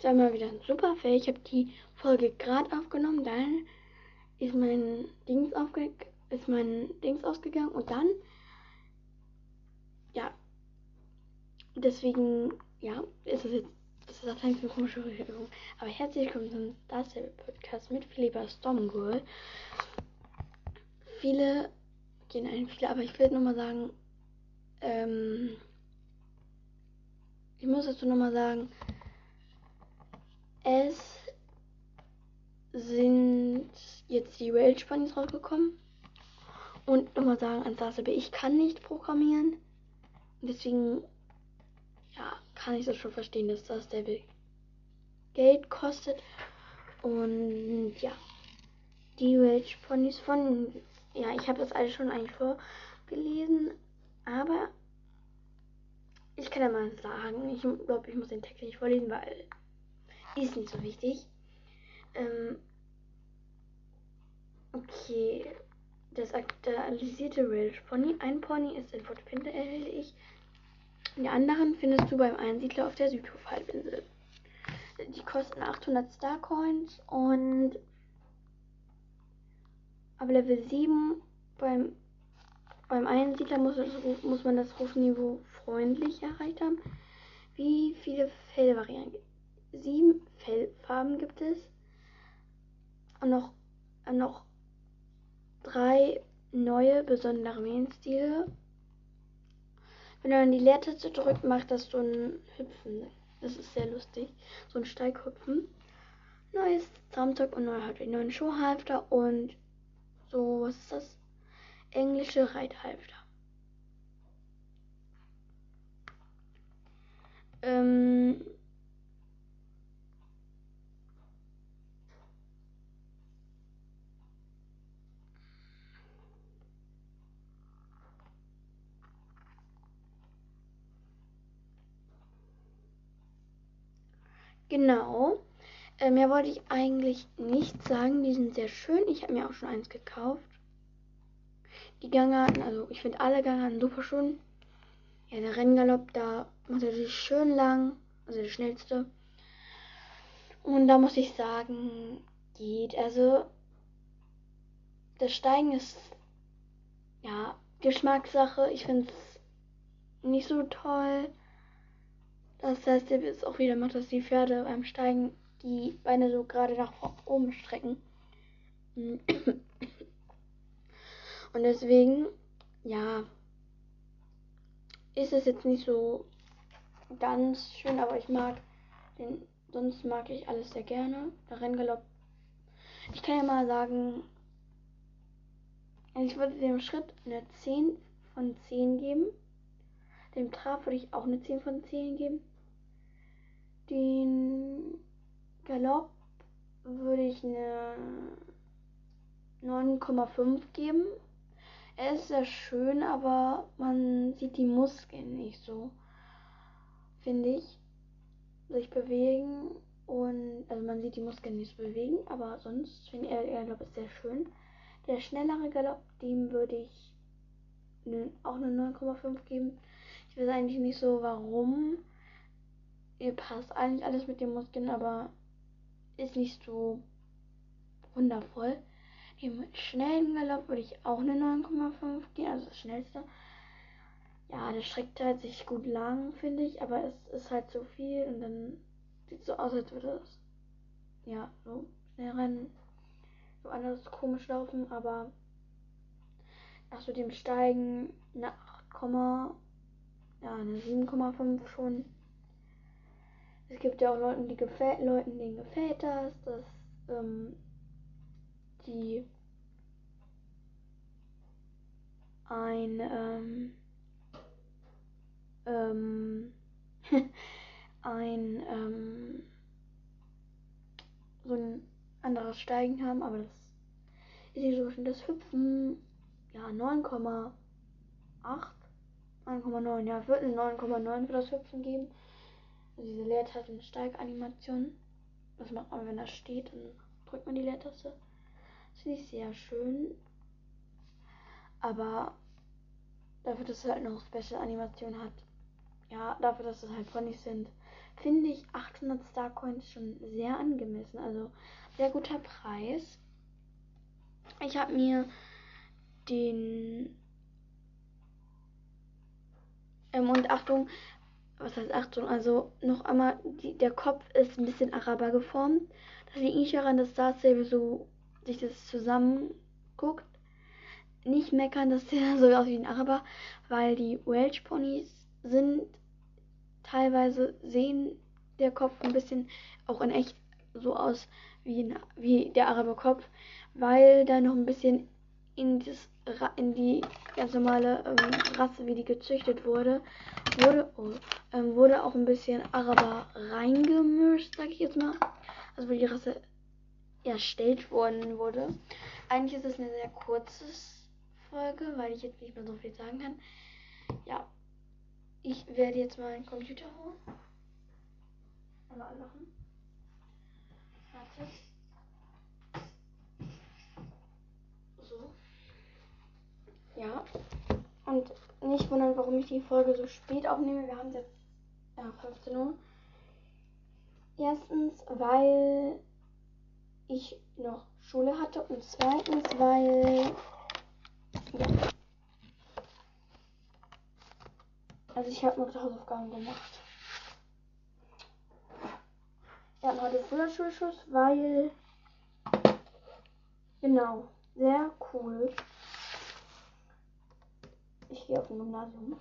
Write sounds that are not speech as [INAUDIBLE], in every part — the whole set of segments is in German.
zweimal wieder ein super Fail. Ich habe die Folge gerade aufgenommen, dann ist mein Dings aufge ist mein Dings ausgegangen und dann ja deswegen ja ist es jetzt das ist auch eine komische Übung. Aber herzlich willkommen zum Starstable Podcast mit Philippa Stormgirl. Viele gehen ein viele, aber ich will nochmal sagen, ähm, ich muss dazu nochmal sagen, es sind jetzt die Rail Bunnies rausgekommen. Und nochmal sagen an Starstable, ich kann nicht programmieren. Deswegen ja, kann ich das schon verstehen, dass das der Geld kostet. Und ja, die Rage Ponys von, ja, ich habe das alles schon eigentlich vorgelesen, aber ich kann ja mal sagen, ich glaube, ich muss den Text nicht vorlesen, weil ist nicht so wichtig. Ähm, okay, das aktualisierte Rage Pony. Ein Pony ist in Fort Pinter erhältlich. Die anderen findest du beim Einsiedler auf der Südhofhalbinsel. Die kosten 800 Starcoins und ab Level 7 beim, beim Einsiedler muss, das, muss man das Rufniveau freundlich erreicht haben. Wie viele Fellvarianten? Sieben Fellfarben gibt es. Und noch, noch drei neue besondere Mähenstile wenn dann die Leertaste drückt, macht das so ein Hüpfen. Das ist sehr lustig. So ein Steighüpfen. Neues Zaumzeug und neue Halfter. Neuen Schuhhalfter und so, was ist das? Englische Reithalfter. Ähm, Genau. Äh, mehr wollte ich eigentlich nicht sagen. Die sind sehr schön. Ich habe mir auch schon eins gekauft. Die Gangarten, also ich finde alle Gangarten super schön. Ja, der Renngalopp, da macht er sich schön lang. Also der schnellste. Und da muss ich sagen, geht. Also das Steigen ist ja Geschmackssache. Ich finde es nicht so toll. Das heißt, jetzt auch wieder macht, dass die Pferde beim Steigen die Beine so gerade nach oben strecken. Und deswegen, ja, ist es jetzt nicht so ganz schön, aber ich mag den, sonst mag ich alles sehr gerne. Der Renngalopp. Ich kann ja mal sagen, ich würde dem Schritt eine 10 von 10 geben. Dem Trab würde ich auch eine 10 von 10 geben. Den Galopp würde ich eine 9,5 geben. Er ist sehr schön, aber man sieht die Muskeln nicht so, finde ich, sich bewegen. Und also man sieht die Muskeln nicht so bewegen, aber sonst finde ich, der Galopp ist sehr schön. Der schnellere Galopp, dem würde ich auch eine 9,5 geben. Ich weiß eigentlich nicht so warum ihr passt eigentlich alles mit den Muskeln, aber ist nicht so wundervoll. Dem schnellen Galopp würde ich auch eine 9,5 geben, also das schnellste. Ja, der streckt halt sich gut lang, finde ich, aber es ist halt so viel und dann sieht es so aus, als würde es ja so schnell rennen, so anders komisch laufen, aber nach so dem Steigen eine 8, ja, eine 7,5 schon es gibt ja auch Leuten, die gefällt, Leuten, denen gefällt das, dass ähm, die ein ähm, ähm, [LAUGHS] ein ähm, so ein anderes Steigen haben, aber das ist nicht so schön. Das Hüpfen, ja, 9,8, 9,9, ja, wird eine 9,9 für das Hüpfen geben diese Leertasten-Steiganimation. Das macht man, wenn das steht, dann drückt man die Leertaste. Das finde ich sehr schön. Aber dafür, dass es halt noch Special-Animation hat, ja, dafür, dass es halt Ponys sind, finde ich 800 Starcoins schon sehr angemessen. Also sehr guter Preis. Ich habe mir den ähm, und Achtung, was heißt Achtung? Also noch einmal, die, der Kopf ist ein bisschen Araber geformt. Das liegt nicht daran, dass Star Stable so sich das zusammenguckt. Nicht meckern, dass der [LAUGHS] so aus wie ein Araber, weil die Welsh Ponys sind teilweise sehen der Kopf ein bisschen auch in echt so aus wie, ein, wie der Araber Kopf, weil da noch ein bisschen in, das, in die ganz normale ähm, Rasse, wie die gezüchtet wurde, wurde, oh, ähm, wurde auch ein bisschen Araber reingemischt, sag ich jetzt mal. Also wo die Rasse erstellt worden wurde. Eigentlich ist es eine sehr kurze Folge, weil ich jetzt nicht mehr so viel sagen kann. Ja, ich werde jetzt mal einen Computer holen. Einmal anmachen. Ja. Und nicht wundern, warum ich die Folge so spät aufnehme. Wir haben jetzt ja, 15 Uhr. Erstens, weil ich noch Schule hatte und zweitens, weil ja. Also ich habe noch Hausaufgaben gemacht. Wir hatten heute Frühjahrschulschuss, weil genau, sehr cool. Ich gehe auf ein Gymnasium.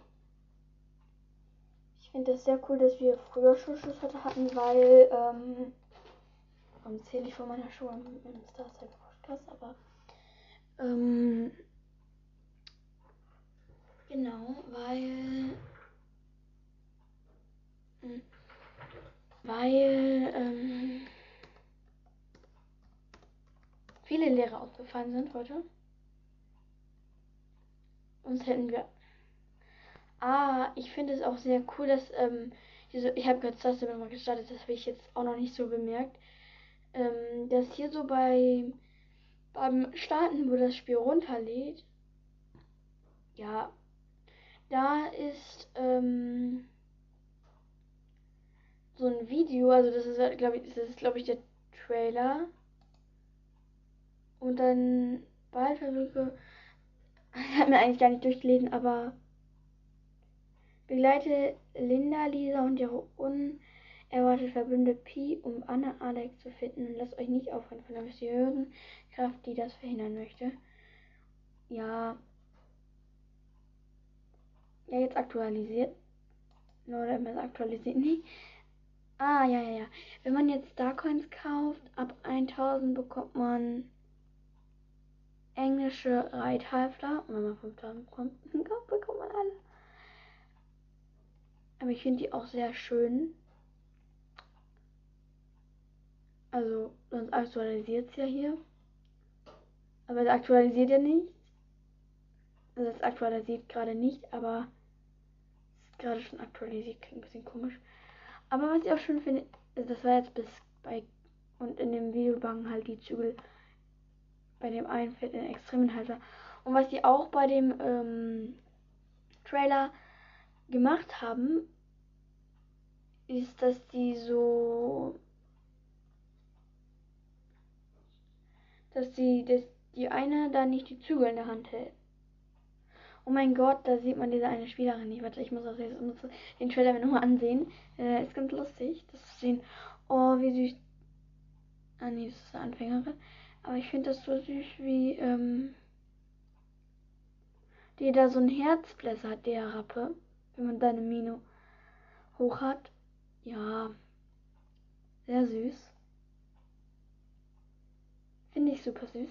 Ich finde es sehr cool, dass wir früher Schulschluss heute hatten, weil, ähm, warum zähle ich von meiner Schule im Star Podcast, aber, ähm, genau, weil, hm, weil, ähm, viele Lehrer ausgefallen sind heute. Sonst hätten wir Ah, ich finde es auch sehr cool, dass ähm, diese, ich habe jetzt das immer gestartet, das habe ich jetzt auch noch nicht so bemerkt, ähm, dass hier so bei beim Starten, wo das Spiel runterlädt, ja, da ist ähm, so ein Video, also das ist glaube ich, das ist glaube ich der Trailer. Und dann Wahlversuche, [LAUGHS] ich habe mir eigentlich gar nicht durchgelesen, aber Begleite Linda, Lisa und ihre unerwartete Verbündete Pi, um Anna Alex zu finden und lasst euch nicht aufhalten von der mysteriösen Kraft, die das verhindern möchte. Ja. Ja, jetzt aktualisiert. Oder es aktualisiert nicht. Ah, ja, ja, ja. Wenn man jetzt Starcoins kauft, ab 1000 bekommt man englische Reithalfter. Und wenn man 5000 bekommt, [LAUGHS] bekommt man alle. Aber ich finde die auch sehr schön. Also, sonst aktualisiert es ja hier. Aber es aktualisiert ja nicht. Also es aktualisiert gerade nicht, aber es ist gerade schon aktualisiert. Klingt ein bisschen komisch. Aber was ich auch schön finde, ist, das war jetzt bis bei und in dem Videobang halt die Zügel bei dem einen fällt in extremen Halter. Und was die auch bei dem ähm, Trailer gemacht haben, ist, dass die so. dass die, dass die eine da nicht die Zügel in der Hand hält. Oh mein Gott, da sieht man diese eine Spielerin nicht. Warte, ich muss auch jetzt den Trailer mir nochmal ansehen. Äh, ist ganz lustig, das zu sehen. Oh, wie süß. Ah, nee, das ist eine Anfängerin. Aber ich finde das so süß, wie, ähm, die da so ein Herzbläser hat, der Rappe. Wenn man deine Mino hoch hat. Ja, sehr süß. Finde ich super süß.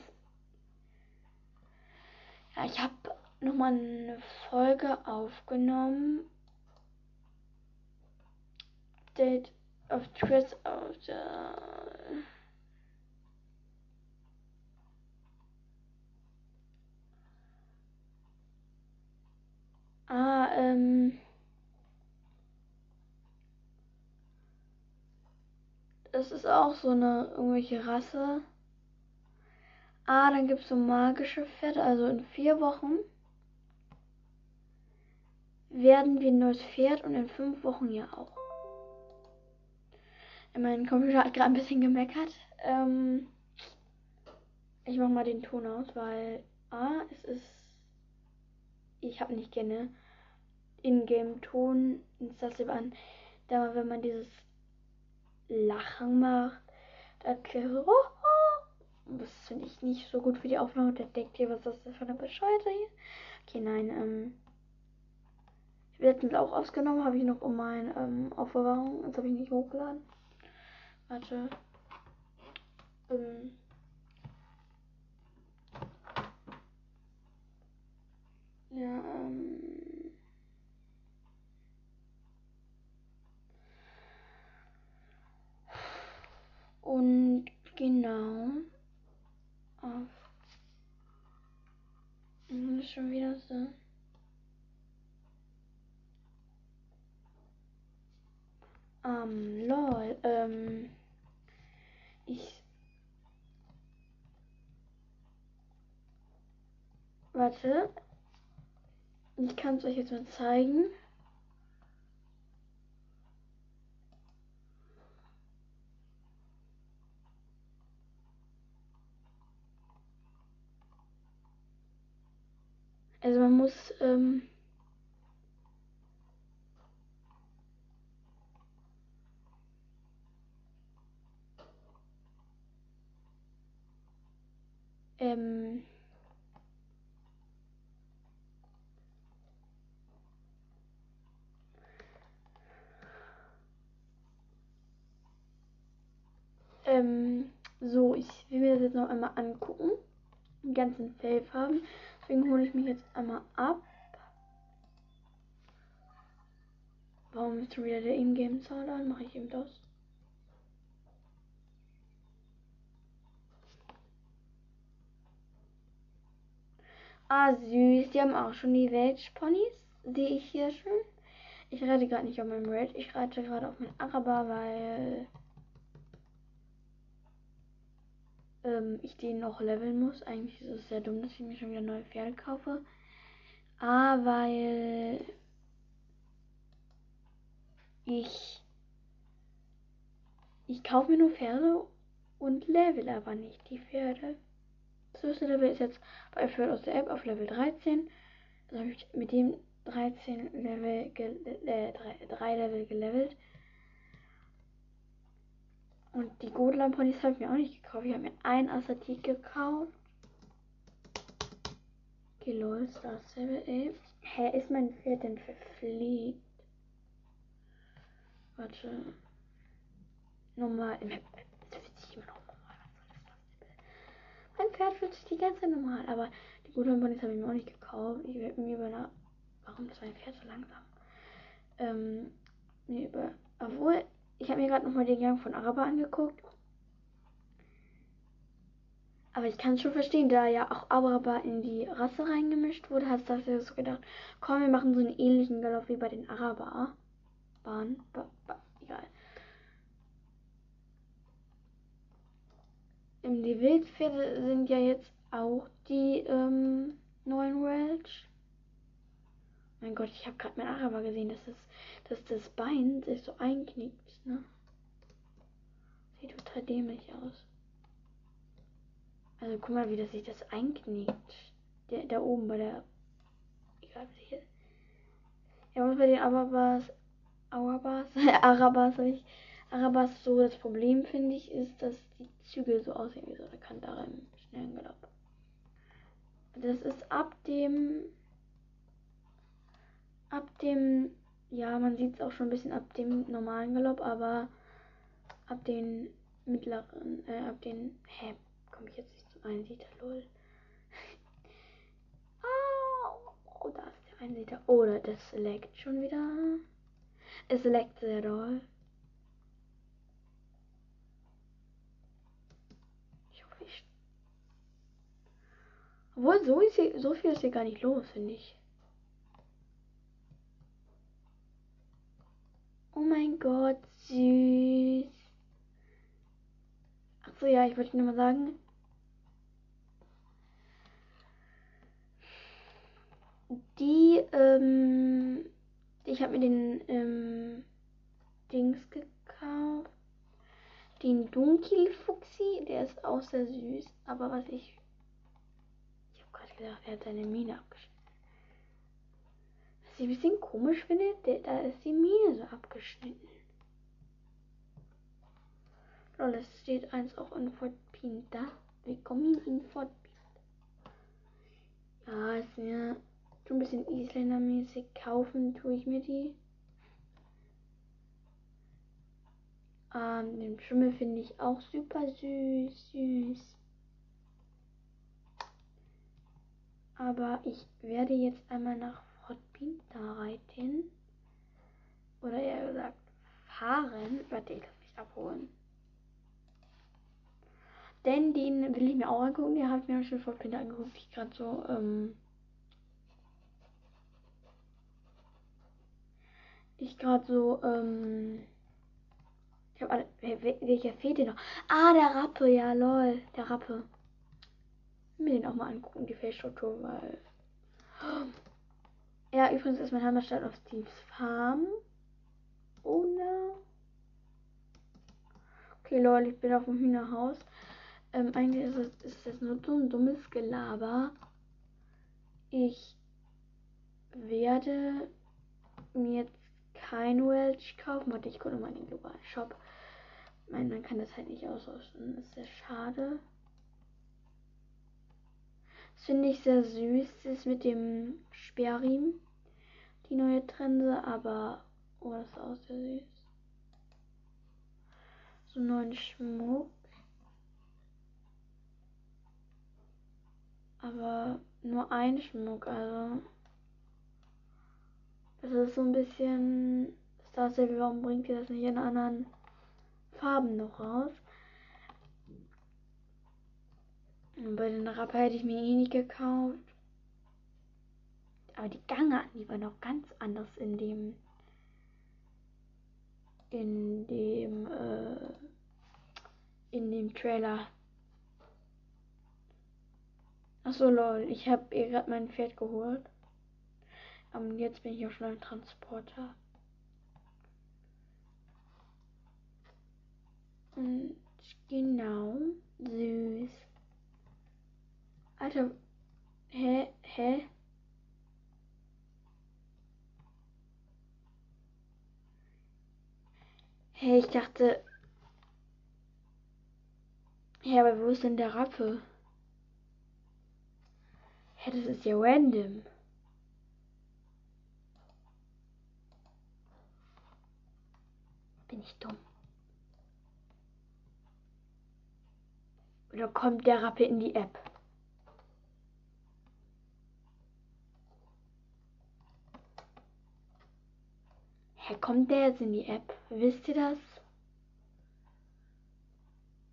Ja, ich habe nochmal eine Folge aufgenommen. Date of Twist of the Ah, ähm. Das ist auch so eine irgendwelche Rasse. Ah, dann gibt es so magische Pferde. Also in vier Wochen werden wir ein neues Pferd und in fünf Wochen ja auch. Mein Computer hat gerade ein bisschen gemeckert. Ähm, ich mach mal den Ton aus, weil A, es ist. Ich habe nicht gerne Ingame-Ton ins das an. Da, wenn man dieses Lachen macht, oh, das finde ich nicht so gut für die Aufnahme. Der denkt ihr, was ist das für eine Bescheide hier? Okay, nein, ähm. Ich werde jetzt auch ausgenommen, habe ich noch um meine ähm, Aufbewahrung. Jetzt habe ich nicht hochgeladen. Warte. Ähm. Ja, ähm. Und genau. Auf. Und ist schon wieder so. Ähm, lol. Ähm. Ich. Warte. Ich kann es euch jetzt mal zeigen. Also man muss ähm, ähm, ähm, so, ich will mir das jetzt noch einmal angucken. Den ganzen Fellfarben. Deswegen hole ich mich jetzt einmal ab. Warum ist schon wieder der Ingame-Sound an? Mache ich eben das. Ah, süß. Die haben auch schon die Welch-Ponys. Sehe ich hier schon. Ich reite gerade nicht auf meinem Red. Ich reite gerade auf meinem Araber, weil ähm, ich den noch leveln muss. Eigentlich ist es sehr dumm, dass ich mir schon wieder neue Pferde kaufe. Ah, weil ich ich kaufe mir nur Pferde und level aber nicht die Pferde. Das höchste Level ist jetzt bei Pferd aus der App auf Level 13. Also habe ich mit dem 13 Level, äh, 3, 3 Level gelevelt. Und die Godland-Ponys habe ich mir auch nicht gekauft. Ich habe mir ein Assatik gekauft. Okay, lol, Star Stable, ey. Hä, ist mein Pferd denn verfliegt? Warte. Normal. Das fühlt sich immer noch normal. Mein Pferd fühlt sich die ganze Zeit normal. Aber die Godland-Ponys habe ich mir auch nicht gekauft. Ich werde mir über. Warum ist mein Pferd so langsam? Ähm, mir über. Obwohl, ich habe mir gerade nochmal den Gang von Araber angeguckt. Aber ich kann es schon verstehen, da ja auch Araber in die Rasse reingemischt wurde, hast du so gedacht, komm, wir machen so einen ähnlichen Galopp wie bei den Araber. Bahn, ba, ba, egal. Die Wildpferde sind ja jetzt auch die ähm, neuen Welch. Mein Gott, ich habe gerade mein Araber gesehen, dass das, dass das Bein sich so einknickt, ne? Sieht total dämlich aus. Also guck mal, wie das sich das einknickt. Der, da oben bei der. Egal, was hier. Ja, und bei den Arabas. Arabas. [LAUGHS] Arabas habe ich. Arabas so das Problem, finde ich, ist, dass die Zügel so aussehen wie so eine Kantare im schnellen Galopp. Das ist ab dem ab dem, ja, man sieht es auch schon ein bisschen ab dem normalen Galopp, aber ab den mittleren, äh, ab den, hä, komme ich jetzt nicht zum Einsieter, lol. [LAUGHS] oh, oh, da ist der Einsieter. Oder oh, das leckt schon wieder. Es leckt sehr doll. Ich hoffe, ich. Obwohl, so, ist hier, so viel ist hier gar nicht los, finde ich. Oh mein Gott, süß. Achso, ja, ich wollte nur mal sagen. Die, ähm, ich habe mir den, ähm, Dings gekauft. den Dunkelfuchsi, der ist auch sehr süß. Aber was ich. Ich habe gerade gedacht, er hat seine Mine abgeschnitten. Ich ein bisschen komisch finde, da ist die Mine so abgeschnitten. Lol, es steht eins auch in Fort Pinta. Willkommen in Fort Pinta. Ja, ist mir so ein bisschen Isländer-mäßig. Kaufen tue ich mir die. Ähm, den Schimmel finde ich auch super süß, süß. Aber ich werde jetzt einmal nach Reiten. Oder eher gesagt fahren. Warte, ich lass mich abholen. Denn den will ich mir auch angucken. Der hat mir schon Fort Pinta angeguckt. Ich gerade so, ähm, ich gerade so, ähm, ich habe alle, welcher fehlt denn noch? Ah, der Rappe, ja, lol, der Rappe. Mir den auch mal angucken, die Felsstruktur, weil. Ja, übrigens ist mein Heimatstadt auf Steve's Farm. Oh no. Okay, lol, ich bin auf dem Hühnerhaus. Ähm, eigentlich ist es, ist es nur so ein dummes Gelaber. Ich werde mir jetzt kein Welch kaufen. Warte, ich gucke mal in den globalen Shop. Nein, man kann das halt nicht ausrüsten. Das ist sehr schade. Das finde ich sehr süß. Das ist mit dem Sperrriemen. Die neue Trense, aber. Oh, das ist auch sehr süß. So neuen Schmuck. Aber nur ein Schmuck, also. Das ist so ein bisschen. Star warum bringt ihr das nicht in anderen Farben noch raus? Und bei den Rapper hätte ich mir eh nicht gekauft. Aber die Gangarten, die waren auch ganz anders in dem. In dem. Äh, in dem Trailer. Achso, lol. Ich habe ihr gerade mein Pferd geholt. Und jetzt bin ich auch schon ein Transporter. Und genau. Süß. Alter. Hä? Hä? Hey, ich dachte. Ja, aber wo ist denn der Rappe? Hä, das ist ja random. Bin ich dumm? Oder kommt der Rappe in die App? Hä, kommt der jetzt in die App? Wisst ihr das?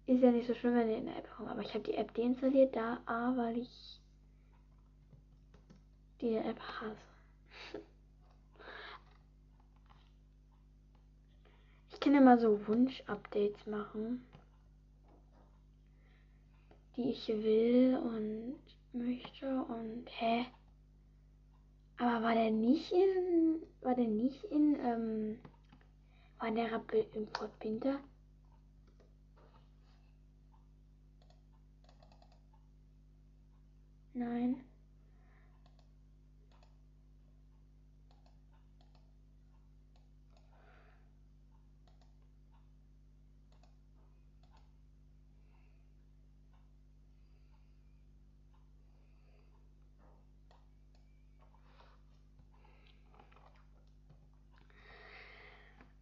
Ist ja nicht so schlimm, wenn ihr in der App kommt. Aber ich habe die App deinstalliert, da A, weil ich die App hasse. [LAUGHS] Ich kann immer so Wunsch-Updates machen, die ich will und möchte und hä? Aber war der nicht in, war der nicht in, ähm, war der Rappel im Fort Winter? Nein.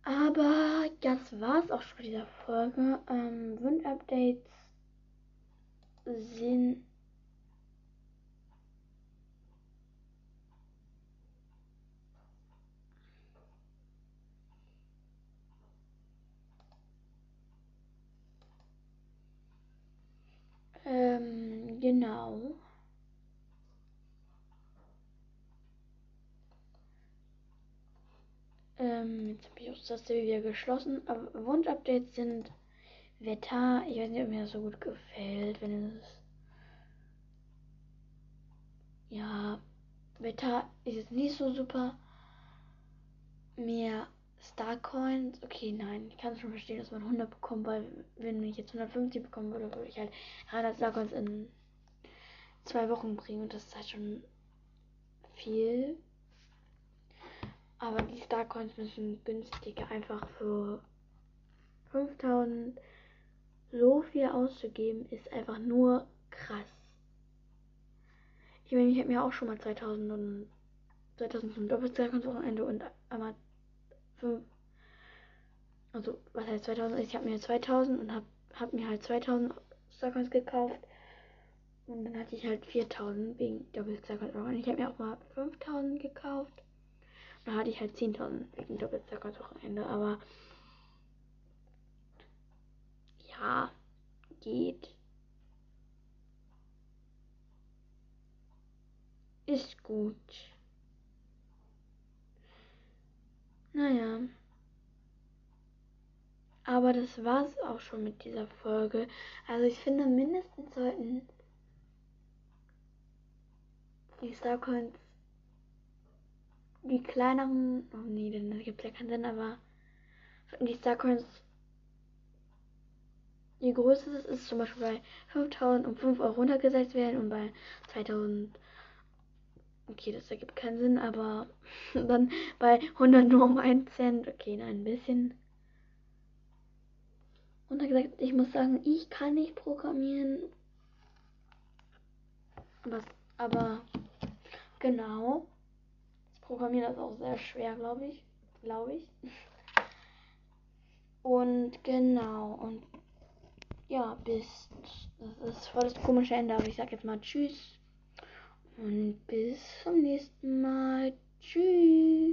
Aber das war's auch schon dieser Folge. Ähm, Wund-Updates sind Ähm, genau. Ähm, jetzt habe ich auch das wieder geschlossen. Aber Wunschupdates sind Wetter. Ich weiß nicht, ob mir das so gut gefällt, wenn es. Ja, Wetter ist jetzt nicht so super. Mehr Starcoins. Okay, nein, ich kann schon verstehen, dass man 100 bekommt, weil wenn ich jetzt 150 bekommen würde, würde ich halt 300 Starcoins in zwei Wochen bringen und das ist halt schon viel. Aber die Starcoins müssen günstiger, einfach für 5000 so viel auszugeben, ist einfach nur krass. Ich meine, ich habe mir auch schon mal 2000 und 2000 zum Doppelstarcoins-Wochenende und einmal 5. Also, was heißt 2000? Ich habe mir 2000 und habe hab mir halt 2000 Starcoins gekauft. Und dann hatte ich halt 4000 wegen. Und ich habe mir auch mal 5000 gekauft. Dann hatte ich halt 10.000 wegen Doppelstarcoins-Wochenende. Aber ja, geht. Ist gut. Naja. Aber das war's auch schon mit dieser Folge. Also ich finde mindestens sollten die Starcoins die kleineren. Oh nee, das gibt ja keinen Sinn, aber die Starcoins je größer es ist, zum Beispiel bei 5000 um 5 Euro runtergesetzt werden und bei 2000 Okay, das ergibt keinen Sinn, aber [LAUGHS] dann bei 100 nur um 1 Cent. Okay, nein, ein bisschen. Und er gesagt, ich muss sagen, ich kann nicht programmieren. Was, aber genau. Programmieren ist auch sehr schwer, glaube ich. Glaube ich. Und genau. Und ja, bis. Das ist voll das komische Ende, aber ich sag jetzt mal Tschüss. Und bis zum nächsten Mal. Tschüss.